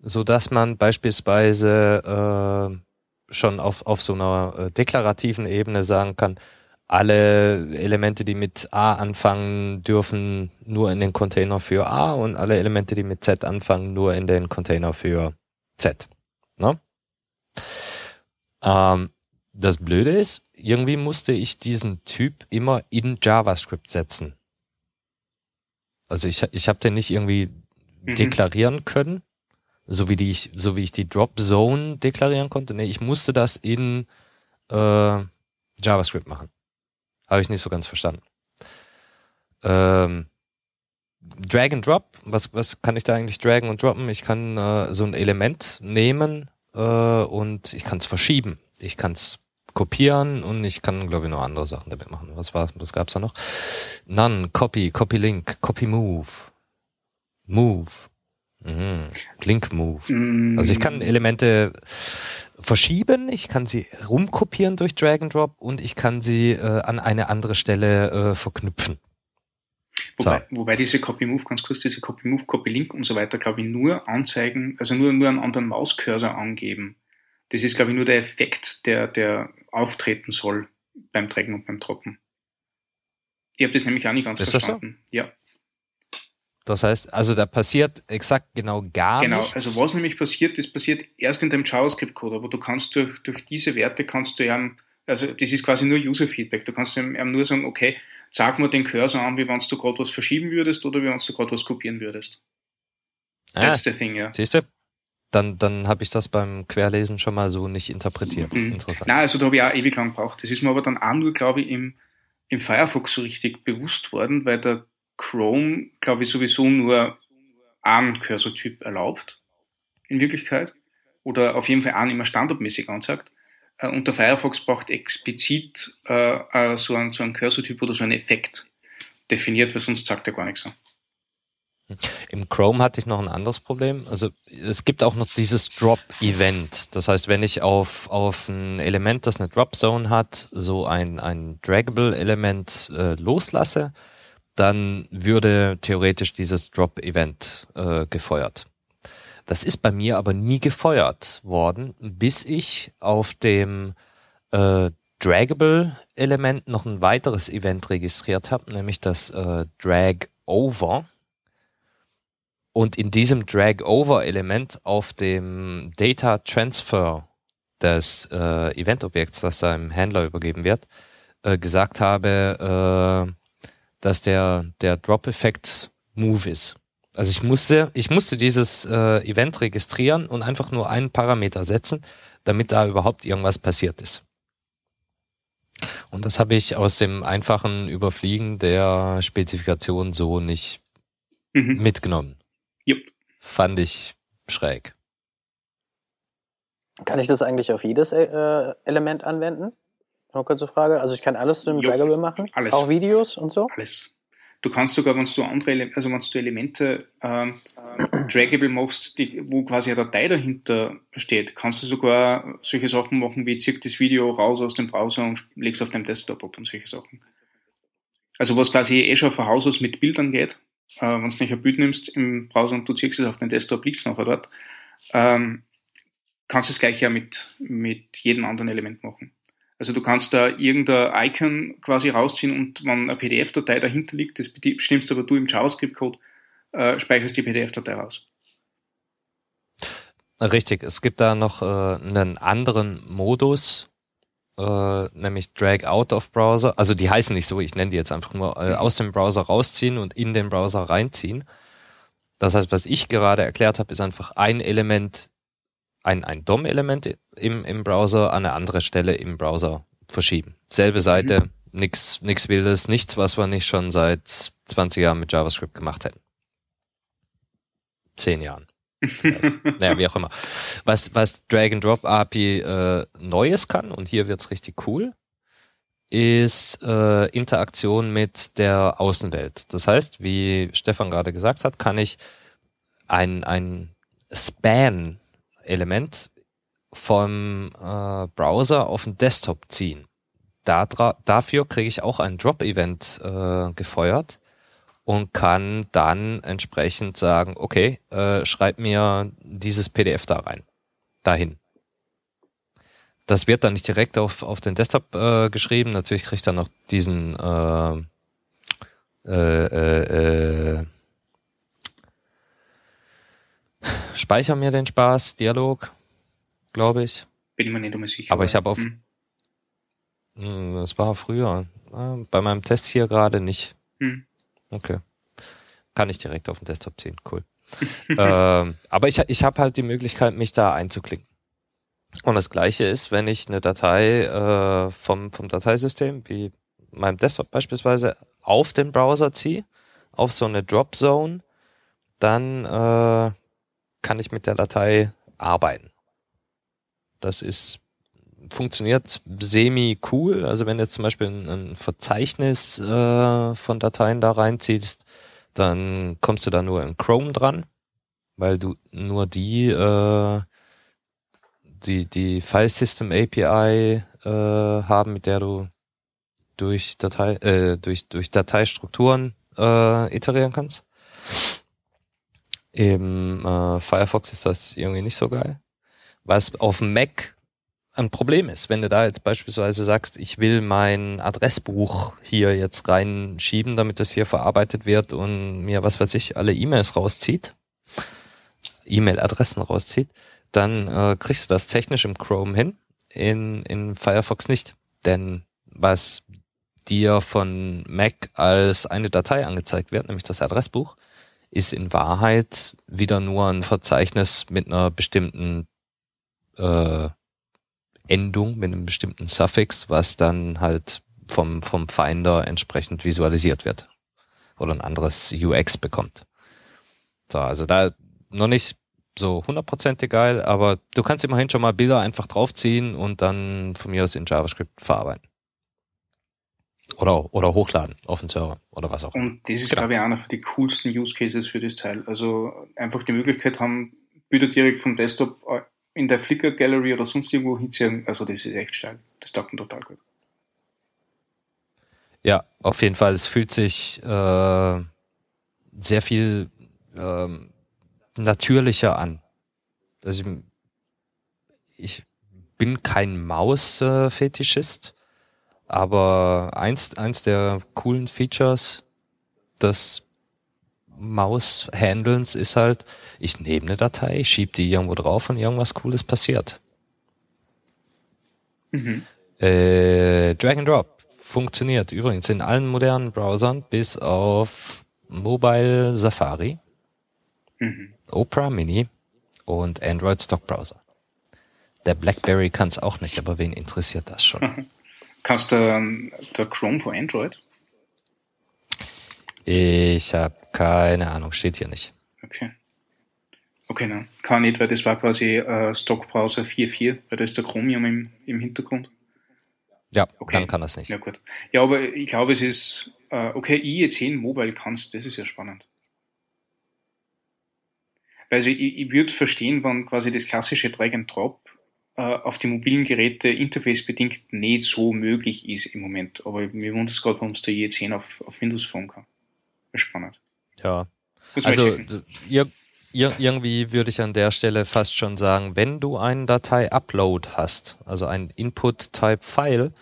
so dass man beispielsweise äh, schon auf, auf so einer äh, deklarativen Ebene sagen kann, alle Elemente, die mit A anfangen, dürfen nur in den Container für A und alle Elemente, die mit Z anfangen, nur in den Container für Z. Ne? Ähm, das Blöde ist, irgendwie musste ich diesen Typ immer in JavaScript setzen. Also ich, ich habe den nicht irgendwie mhm. deklarieren können, so wie, die ich, so wie ich die Drop Zone deklarieren konnte. Nee, ich musste das in äh, JavaScript machen. Habe ich nicht so ganz verstanden. Ähm, Drag and Drop, was, was kann ich da eigentlich dragen und droppen? Ich kann äh, so ein Element nehmen äh, und ich kann es verschieben. Ich kann es kopieren und ich kann, glaube ich, noch andere Sachen damit machen. Was war, was gab's da noch? None, Copy, Copy Link, Copy Move, Move, mhm. Link Move. Mm. Also ich kann Elemente verschieben, ich kann sie rumkopieren durch Drag and Drop und ich kann sie äh, an eine andere Stelle äh, verknüpfen. Wobei, so. wobei diese Copy Move, ganz kurz, diese Copy Move, Copy Link und so weiter, glaube ich, nur anzeigen, also nur, nur einen anderen Mauscursor angeben. Das ist, glaube ich, nur der Effekt, der, der auftreten soll beim Trecken und beim Trocken. Ich habe das nämlich auch nicht ganz ist verstanden. So? Ja. Das heißt, also da passiert exakt genau gar genau, nichts. Genau, also was nämlich passiert, das passiert erst in dem JavaScript-Code, aber du kannst durch, durch diese Werte kannst du ja, also das ist quasi nur User-Feedback, du kannst ihm nur sagen, okay, sag mal den Cursor an, wie wenn du gerade was verschieben würdest oder wie wenn du gerade was kopieren würdest. That's ah, the thing, ja. Siehst du? Dann, dann habe ich das beim Querlesen schon mal so nicht interpretiert. Mhm. Interessant. Nein, also da habe ich auch ewig lang gebraucht. Das ist mir aber dann auch nur, glaube ich, im, im Firefox so richtig bewusst worden, weil der Chrome, glaube ich, sowieso nur einen Cursor-Typ erlaubt, in Wirklichkeit. Oder auf jeden Fall einen immer standardmäßig anzeigt. Äh, und der Firefox braucht explizit äh, äh, so einen, so einen Cursor-Typ oder so einen Effekt definiert, weil sonst sagt er gar nichts an. Im Chrome hatte ich noch ein anderes Problem. Also es gibt auch noch dieses Drop-Event. Das heißt, wenn ich auf, auf ein Element, das eine Drop-Zone hat, so ein, ein Draggable-Element äh, loslasse, dann würde theoretisch dieses Drop-Event äh, gefeuert. Das ist bei mir aber nie gefeuert worden, bis ich auf dem äh, Draggable-Element noch ein weiteres Event registriert habe, nämlich das äh, Drag-Over und in diesem Drag-Over-Element auf dem Data Transfer des äh, Event-Objekts, das seinem Händler übergeben wird, äh, gesagt habe, äh, dass der, der Drop-Effekt Move ist. Also ich musste, ich musste dieses äh, Event registrieren und einfach nur einen Parameter setzen, damit da überhaupt irgendwas passiert ist. Und das habe ich aus dem einfachen Überfliegen der Spezifikation so nicht mhm. mitgenommen. Fand ich schräg. Kann ich das eigentlich auf jedes äh, Element anwenden? Noch kurze Frage. Also ich kann alles im Draggable machen? Alles. Auch Videos und so? Alles. Du kannst sogar, wenn du andere, also wenn du Elemente ähm, Draggable machst, die, wo quasi eine Datei dahinter steht, kannst du sogar solche Sachen machen wie zieh das Video raus aus dem Browser und legst auf deinem Desktop ab und solche Sachen. Also was quasi eh schon von Haus aus mit Bildern geht, äh, wenn du nicht ein Bild nimmst im Browser und du ziehst es auf den Desktop, liegt es nachher dort, ähm, kannst du das gleiche ja mit, mit jedem anderen Element machen. Also du kannst da irgendein Icon quasi rausziehen und wenn eine PDF-Datei dahinter liegt, das bestimmst aber du im JavaScript-Code, äh, speicherst die PDF-Datei raus. Richtig, es gibt da noch äh, einen anderen Modus, äh, nämlich Drag Out of Browser. Also die heißen nicht so, ich nenne die jetzt einfach nur äh, aus dem Browser rausziehen und in den Browser reinziehen. Das heißt, was ich gerade erklärt habe, ist einfach ein Element, ein, ein DOM-Element im, im Browser an eine andere Stelle im Browser verschieben. Selbe. Seite, mhm. nix, nix Wildes, nichts, was wir nicht schon seit 20 Jahren mit JavaScript gemacht hätten. Zehn Jahren. Naja, wie auch immer. Was, was Drag and Drop API äh, Neues kann, und hier wird's richtig cool, ist äh, Interaktion mit der Außenwelt. Das heißt, wie Stefan gerade gesagt hat, kann ich ein, ein Span-Element vom äh, Browser auf den Desktop ziehen. Da, dafür kriege ich auch ein Drop-Event äh, gefeuert und kann dann entsprechend sagen, okay, äh, schreib mir dieses PDF da rein, dahin. Das wird dann nicht direkt auf, auf den Desktop äh, geschrieben. Natürlich kriegt er noch diesen äh, äh, äh, äh, Speicher mir den Spaß, Dialog, glaube ich. Bin mir nicht immer sicher. Aber ich habe auf. Hm. hm. Das war früher. Bei meinem Test hier gerade nicht. Hm. Okay. Kann ich direkt auf den Desktop ziehen. Cool. ähm, aber ich, ich habe halt die Möglichkeit, mich da einzuklicken. Und das gleiche ist, wenn ich eine Datei äh, vom, vom Dateisystem, wie meinem Desktop beispielsweise, auf den Browser ziehe, auf so eine Drop Zone, dann äh, kann ich mit der Datei arbeiten. Das ist funktioniert semi cool. Also wenn du jetzt zum Beispiel ein, ein Verzeichnis äh, von Dateien da reinziehst, dann kommst du da nur in Chrome dran, weil du nur die äh, die die File System API äh, haben, mit der du durch Datei äh, durch durch Dateistrukturen äh, iterieren kannst. Im äh, Firefox ist das irgendwie nicht so geil. Was auf dem Mac ein Problem ist, wenn du da jetzt beispielsweise sagst, ich will mein Adressbuch hier jetzt reinschieben, damit das hier verarbeitet wird und mir, was weiß ich, alle E-Mails rauszieht, E-Mail-Adressen rauszieht, dann äh, kriegst du das technisch im Chrome hin, in, in Firefox nicht. Denn was dir von Mac als eine Datei angezeigt wird, nämlich das Adressbuch, ist in Wahrheit wieder nur ein Verzeichnis mit einer bestimmten äh, Endung, mit einem bestimmten Suffix, was dann halt vom, vom Finder entsprechend visualisiert wird oder ein anderes UX bekommt. So, also da noch nicht so hundertprozentig geil, aber du kannst immerhin schon mal Bilder einfach draufziehen und dann von mir aus in JavaScript verarbeiten. Oder, oder hochladen auf den Server oder was auch. Und das ist, genau. glaube ich, einer der coolsten Use Cases für das Teil. Also einfach die Möglichkeit haben, Bilder direkt vom Desktop in der Flickr Gallery oder sonst irgendwo hinziehen. Also das ist echt stark. Das taugt mir total gut. Ja, auf jeden Fall. Es fühlt sich äh, sehr viel ähm, natürlicher an. Also ich, ich bin kein Maus-Fetischist, aber eins, eins der coolen Features des Maus-Handelns ist halt, ich nehme eine Datei, schiebe die irgendwo drauf und irgendwas Cooles passiert. Mhm. Äh, Drag and Drop funktioniert übrigens in allen modernen Browsern bis auf Mobile Safari, mhm. Opera Mini und Android Stock Browser. Der BlackBerry kann es auch nicht, aber wen interessiert das schon? Kannst du ähm, der Chrome für Android? Ich habe keine Ahnung, steht hier nicht. Okay. Okay, nein. Kann nicht, weil das war quasi äh, Stock-Browser 4.4, weil da ist der Chromium im, im Hintergrund. Ja, okay. dann kann das nicht. Ja, gut. Ja, aber ich glaube, es ist, äh, okay, IE10 Mobile kannst, das ist ja spannend. Also ich, ich würde verstehen, wenn quasi das klassische Drag and Drop äh, auf die mobilen Geräte interface-bedingt nicht so möglich ist im Moment. Aber mir wundert es gerade, warum es der IE10 auf, auf Windows Phone kann. Spannend. Ja. Also ihr, Ir irgendwie würde ich an der Stelle fast schon sagen, wenn du einen Datei-Upload hast, also ein Input-Type-File,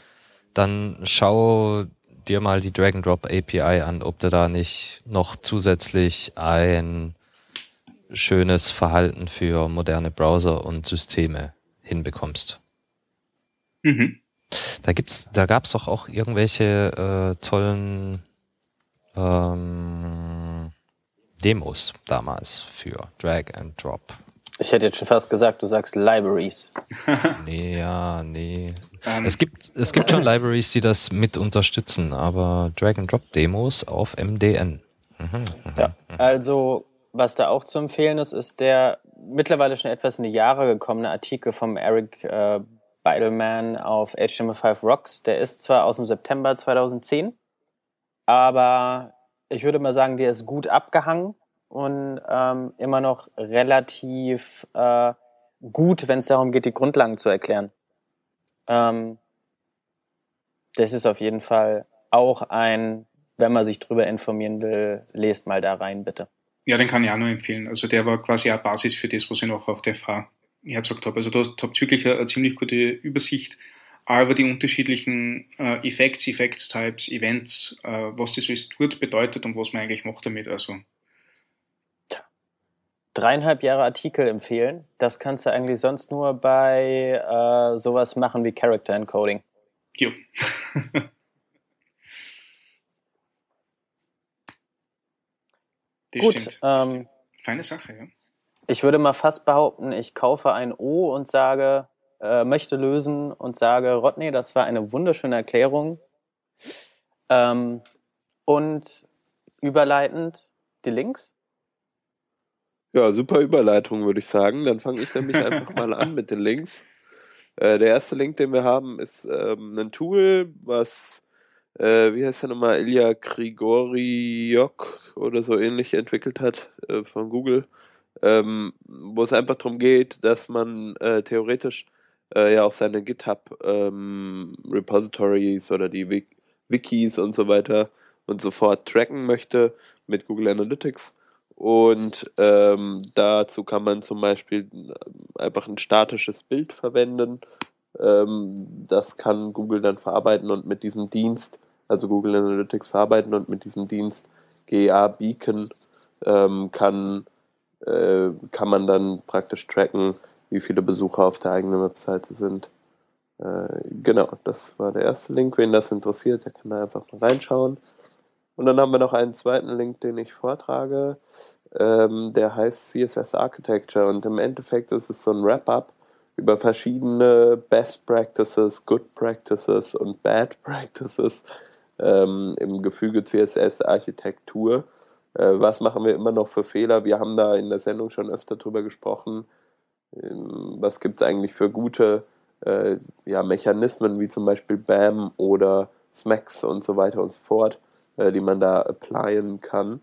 dann schau dir mal die Drag-and-Drop-API an, ob du da nicht noch zusätzlich ein schönes Verhalten für moderne Browser und Systeme hinbekommst. Mhm. Da gibt's, da gab's doch auch irgendwelche äh, tollen ähm, Demos damals für Drag and Drop. Ich hätte jetzt schon fast gesagt, du sagst Libraries. nee, ja, nee. Um. Ähm. Es gibt, es gibt schon Libraries, die das mit unterstützen, aber Drag and Drop Demos auf MDN. Mhm, mhm, ja, mhm. also was da auch zu empfehlen ist, ist der mittlerweile schon etwas in die Jahre gekommene Artikel vom Eric äh, Beidelman auf HTML5 Rocks. Der ist zwar aus dem September 2010, aber ich würde mal sagen, der ist gut abgehangen und ähm, immer noch relativ äh, gut, wenn es darum geht, die Grundlagen zu erklären. Ähm, das ist auf jeden Fall auch ein, wenn man sich drüber informieren will, lest mal da rein, bitte. Ja, den kann ich auch nur empfehlen. Also der war quasi auch Basis für das, was ich noch auf der FH hergezogen habe. Also habt wirklich eine, eine, ziemlich gute Übersicht über die unterschiedlichen äh, Effects, Effects Types, Events, äh, was das alles tut, bedeutet und was man eigentlich macht damit. Also dreieinhalb Jahre Artikel empfehlen. Das kannst du eigentlich sonst nur bei äh, sowas machen wie Character Encoding. Jo. Das Gut, stimmt. Ähm, Feine Sache, ja. Ich würde mal fast behaupten, ich kaufe ein O und sage, äh, möchte lösen und sage, Rodney, das war eine wunderschöne Erklärung. Ähm, und überleitend die Links. Ja, super Überleitung, würde ich sagen. Dann fange ich nämlich einfach mal an mit den Links. Äh, der erste Link, den wir haben, ist ähm, ein Tool, was äh, wie heißt der nochmal, Ilya Grigoriok oder so ähnlich entwickelt hat äh, von Google, ähm, wo es einfach darum geht, dass man äh, theoretisch äh, ja auch seine GitHub ähm, oder die Wik Wikis und so weiter und so fort tracken möchte mit Google Analytics. Und ähm, dazu kann man zum Beispiel einfach ein statisches Bild verwenden ähm, das kann Google dann verarbeiten und mit diesem Dienst, also Google Analytics verarbeiten und mit diesem Dienst GA Beacon ähm, kann, äh, kann man dann praktisch tracken, wie viele Besucher auf der eigenen Webseite sind. Äh, genau, das war der erste Link. Wen das interessiert, der kann da einfach mal reinschauen. Und dann haben wir noch einen zweiten Link, den ich vortrage. Ähm, der heißt CSS Architecture und im Endeffekt ist es so ein Wrap-up über verschiedene Best Practices, Good Practices und Bad Practices ähm, im Gefüge CSS-Architektur. Äh, was machen wir immer noch für Fehler? Wir haben da in der Sendung schon öfter drüber gesprochen. Ähm, was gibt es eigentlich für gute äh, ja, Mechanismen, wie zum Beispiel BAM oder SMAX und so weiter und so fort, äh, die man da applyen kann.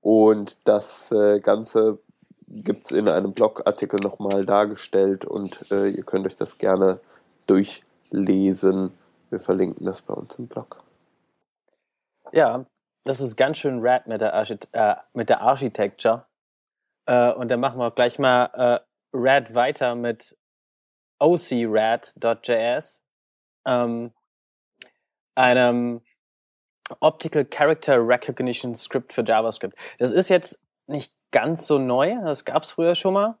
Und das äh, Ganze gibt es in einem Blogartikel nochmal dargestellt und äh, ihr könnt euch das gerne durchlesen. Wir verlinken das bei uns im Blog. Ja, das ist ganz schön rad mit der, Archit äh, mit der Architecture. Äh, und dann machen wir auch gleich mal äh, rad weiter mit ocrad.js, ähm, einem Optical Character Recognition Script für JavaScript. Das ist jetzt nicht ganz so neu. Das gab es früher schon mal,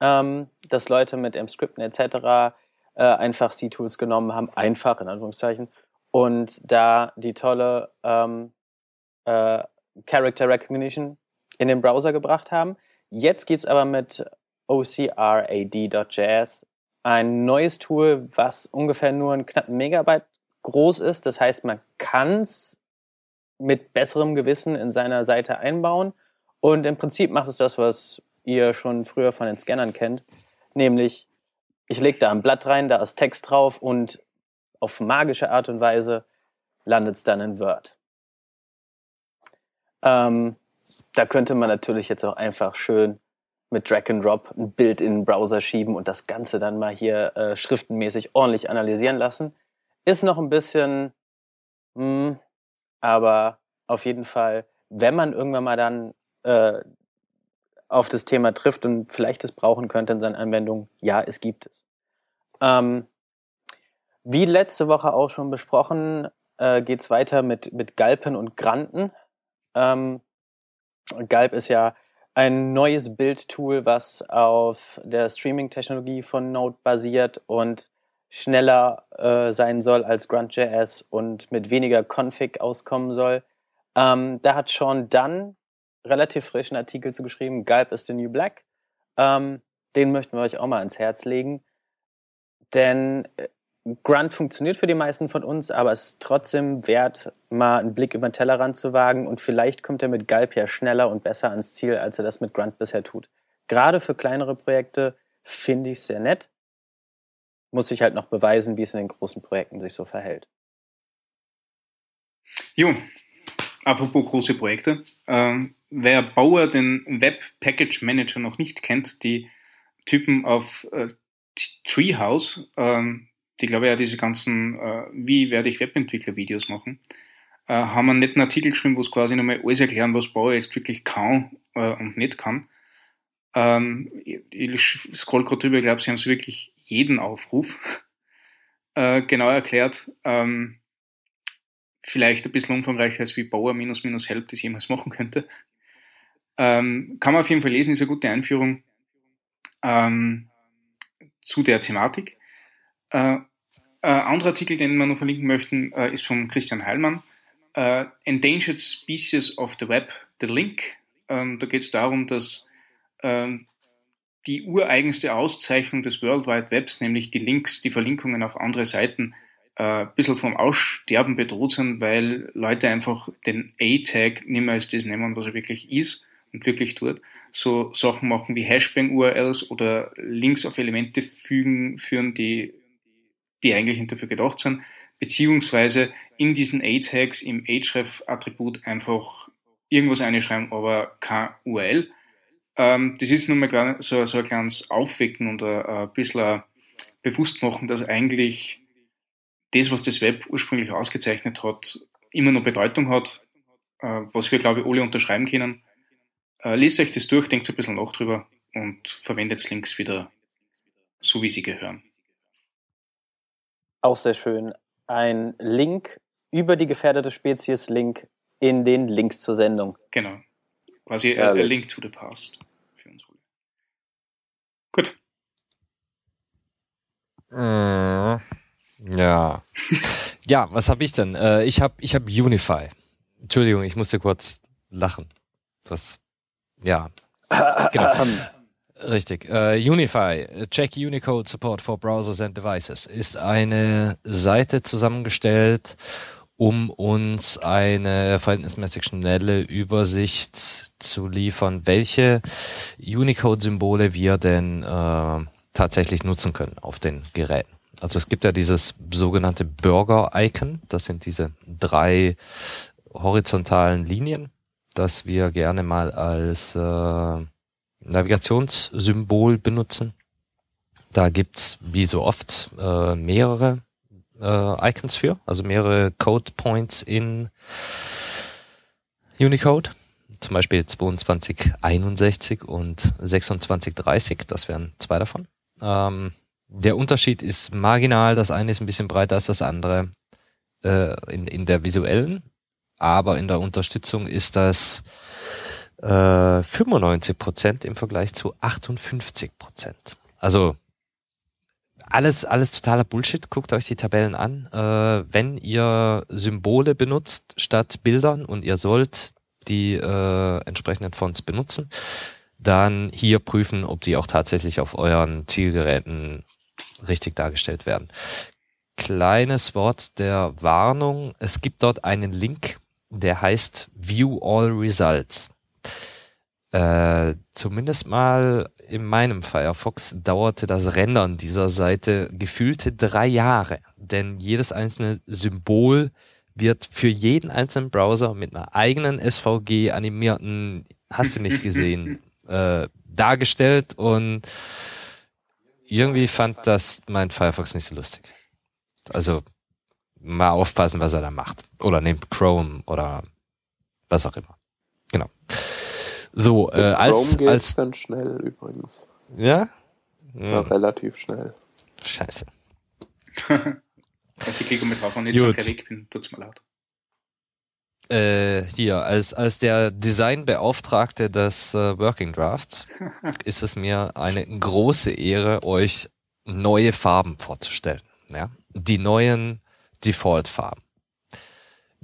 ähm, dass Leute mit M-Scripten etc. Äh, einfach C-Tools genommen haben, einfach in Anführungszeichen, und da die tolle ähm, äh, Character Recognition in den Browser gebracht haben. Jetzt gibt es aber mit OCRAD.js ein neues Tool, was ungefähr nur ein knappen Megabyte groß ist. Das heißt, man kann es mit besserem Gewissen in seiner Seite einbauen und im Prinzip macht es das, was ihr schon früher von den Scannern kennt, nämlich ich lege da ein Blatt rein, da ist Text drauf und auf magische Art und Weise landet es dann in Word. Ähm, da könnte man natürlich jetzt auch einfach schön mit Drag and Drop ein Bild in den Browser schieben und das Ganze dann mal hier äh, schriftenmäßig ordentlich analysieren lassen. Ist noch ein bisschen, mh, hm, aber auf jeden Fall, wenn man irgendwann mal dann äh, auf das Thema trifft und vielleicht es brauchen könnte in seinen Anwendungen. Ja, es gibt es. Ähm, wie letzte Woche auch schon besprochen, äh, geht es weiter mit, mit Galpen und Granten. Ähm, Galp ist ja ein neues Bildtool, was auf der Streaming-Technologie von Node basiert und schneller äh, sein soll als Grunt.js und mit weniger Config auskommen soll. Ähm, da hat Sean Dunn relativ frischen Artikel zu geschrieben, Galp is the New Black. Ähm, den möchten wir euch auch mal ans Herz legen. Denn äh, Grunt funktioniert für die meisten von uns, aber es ist trotzdem wert, mal einen Blick über den Tellerrand zu wagen und vielleicht kommt er mit Galp ja schneller und besser ans Ziel, als er das mit Grunt bisher tut. Gerade für kleinere Projekte finde ich es sehr nett. Muss sich halt noch beweisen, wie es in den großen Projekten sich so verhält. Jo, apropos große Projekte. Ähm, wer Bauer den Web Package Manager noch nicht kennt, die Typen auf äh, Treehouse, ähm, die glaube ja diese ganzen, äh, wie werde ich Webentwickler-Videos machen, äh, haben einen netten Artikel geschrieben, wo es quasi nochmal alles erklären, was Bauer jetzt wirklich kann äh, und nicht kann. Ähm, ich, scroll gerade drüber, ich glaube, sie haben so wirklich jeden Aufruf äh, genau erklärt. Ähm, vielleicht ein bisschen umfangreicher als wie Bauer minus minus Help das jemals machen könnte. Ähm, kann man auf jeden Fall lesen, ist eine gute Einführung ähm, zu der Thematik. Äh, äh, anderer Artikel, den wir noch verlinken möchten, äh, ist von Christian Heilmann. Äh, Endangered Species of the Web, The Link. Ähm, da geht es darum, dass ähm, die ureigenste Auszeichnung des World Wide Webs, nämlich die Links, die Verlinkungen auf andere Seiten, äh, ein bisschen vom Aussterben bedroht sind, weil Leute einfach den A-Tag nicht mehr als das nehmen, was er wirklich ist und wirklich tut. So Sachen machen wie Hashbang-URLs oder Links auf Elemente fügen, führen, die, die eigentlich dafür gedacht sind, beziehungsweise in diesen A-Tags im href-Attribut einfach irgendwas einschreiben, aber kein URL. Ähm, das ist nun mal so, so ein kleines Aufwecken und ein, ein bisschen bewusst machen, dass eigentlich das, was das Web ursprünglich ausgezeichnet hat, immer noch Bedeutung hat, äh, was wir, glaube ich, alle unterschreiben können. Äh, lest euch das durch, denkt ein bisschen nach drüber und verwendet Links wieder so, wie sie gehören. Auch sehr schön. Ein Link über die gefährdete Spezies Link in den Links zur Sendung. Genau. Quasi a, a link to the past. Für uns. Gut. Äh, ja. ja, was habe ich denn? Äh, ich habe ich hab Unify. Entschuldigung, ich musste kurz lachen. Was ja. genau. Richtig. Uh, Unify, Check Unicode Support for Browsers and Devices, ist eine Seite zusammengestellt, um uns eine verhältnismäßig schnelle Übersicht zu liefern, welche Unicode-Symbole wir denn uh, tatsächlich nutzen können auf den Geräten. Also es gibt ja dieses sogenannte Burger-Icon, das sind diese drei horizontalen Linien, das wir gerne mal als äh, Navigationssymbol benutzen. Da gibt's wie so oft äh, mehrere äh, Icons für, also mehrere Code Points in Unicode. Zum Beispiel 2261 und 2630, das wären zwei davon. Ähm, der Unterschied ist marginal, das eine ist ein bisschen breiter als das andere äh, in, in der visuellen aber in der Unterstützung ist das äh, 95 Prozent im Vergleich zu 58 Prozent. Also alles, alles totaler Bullshit. Guckt euch die Tabellen an. Äh, wenn ihr Symbole benutzt statt Bildern und ihr sollt die äh, entsprechenden Fonts benutzen, dann hier prüfen, ob die auch tatsächlich auf euren Zielgeräten richtig dargestellt werden. Kleines Wort der Warnung. Es gibt dort einen Link der heißt View All Results. Äh, zumindest mal in meinem Firefox dauerte das Rendern dieser Seite gefühlte drei Jahre, denn jedes einzelne Symbol wird für jeden einzelnen Browser mit einer eigenen SVG animierten, hast du nicht gesehen, äh, dargestellt und irgendwie fand das mein Firefox nicht so lustig. Also mal aufpassen, was er da macht. Oder nehmt Chrome oder was auch immer. So, äh, als, Chrome geht als, ganz schnell übrigens. ja? Ja, Hm, relativ schnell. scheiße. Also ich klicke mit drauf und jetzt Gut. sage weg bin, tut's mir leid. Äh, hier, als, als der Designbeauftragte des äh, Working Drafts ist es mir eine große Ehre, euch neue Farben vorzustellen. Ja? Die neuen Default-Farben.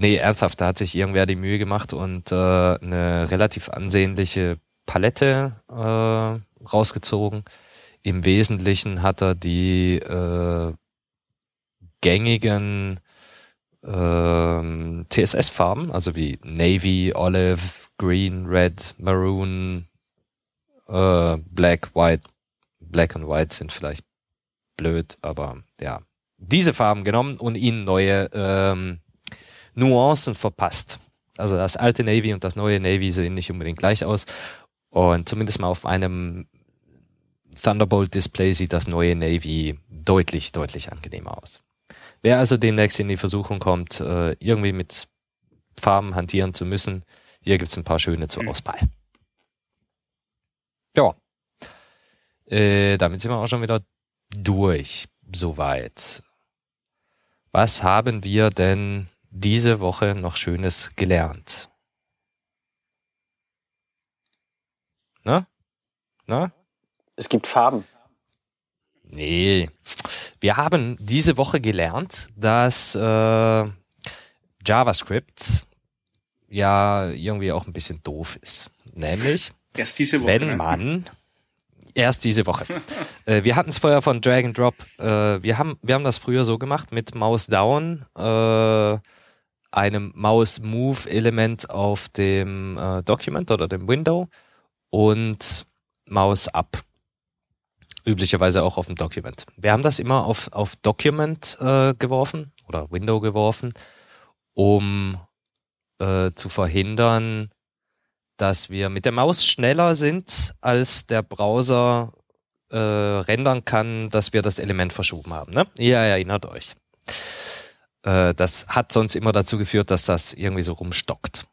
Nee, ernsthaft, da hat sich irgendwer die Mühe gemacht und äh, eine relativ ansehnliche Palette äh, rausgezogen. Im Wesentlichen hat er die äh, gängigen ähm, TSS-Farben, also wie Navy, Olive, Green, Red, Maroon, äh, Black, White. Black und White sind vielleicht blöd, aber ja. Diese Farben genommen und ihnen neue ähm, Nuancen verpasst. Also das alte Navy und das neue Navy sehen nicht unbedingt gleich aus. Und zumindest mal auf einem Thunderbolt-Display sieht das neue Navy deutlich, deutlich angenehmer aus. Wer also demnächst in die Versuchung kommt, äh, irgendwie mit Farben hantieren zu müssen, hier gibt's ein paar schöne zur Mhm. Auswahl. Ja. Äh, damit sind wir auch schon wieder durch. Soweit. Was haben wir denn diese Woche noch Schönes gelernt? Na? Na? Es gibt Farben. Nee. Wir haben diese Woche gelernt, dass äh, JavaScript ja irgendwie auch ein bisschen doof ist. Nämlich, Erst diese Woche. wenn ne? man erst diese Woche. äh, wir hatten es vorher von Drag and Drop. Äh, wir haben wir haben das früher so gemacht mit Maus Down, äh, einem Maus Move Element auf dem äh, Document oder dem Window und Maus Up. Üblicherweise auch auf dem Document. Wir haben das immer auf, auf Document äh, geworfen oder Window geworfen, um äh, zu verhindern, dass wir mit der Maus schneller sind, als der Browser äh, rendern kann, dass wir das Element verschoben haben. Ne? Ihr erinnert euch. Äh, das hat sonst immer dazu geführt, dass das irgendwie so rumstockt.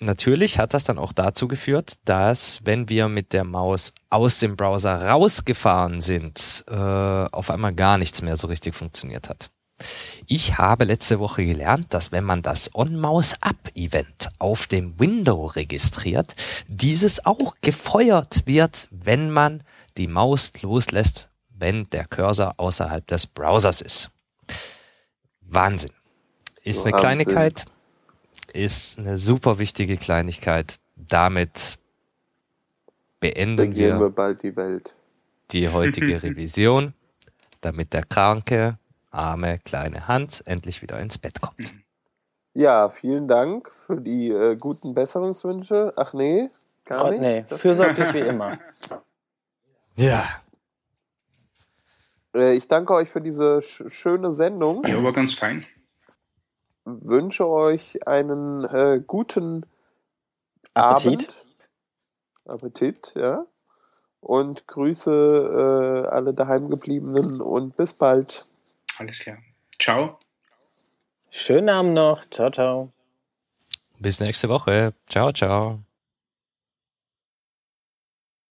Natürlich hat das dann auch dazu geführt, dass wenn wir mit der Maus aus dem Browser rausgefahren sind, äh, auf einmal gar nichts mehr so richtig funktioniert hat. Ich habe letzte Woche gelernt, dass wenn man das On-Mouse-Up-Event auf dem Window registriert, dieses auch gefeuert wird, wenn man die Maus loslässt, wenn der Cursor außerhalb des Browsers ist. Wahnsinn. Ist eine Wahnsinn. Kleinigkeit, ist eine super wichtige Kleinigkeit. Damit beenden wir wir bald die Welt. die heutige Revision, damit der kranke, arme, kleine Hans endlich wieder ins Bett kommt. Ja, vielen Dank für die äh, guten Besserungswünsche. Ach nee, gar Oh, nicht. nee, fürsorglich wie immer. Ja. Äh, ich danke euch für diese sch schöne Sendung. Ja, war ganz fein. Wünsche euch einen äh, guten Appetit. Abend. Appetit, ja. Und grüße äh, alle daheimgebliebenen und bis bald. Alles klar. Ciao. Schönen Abend noch. Ciao, ciao. Bis nächste Woche. Ciao, ciao.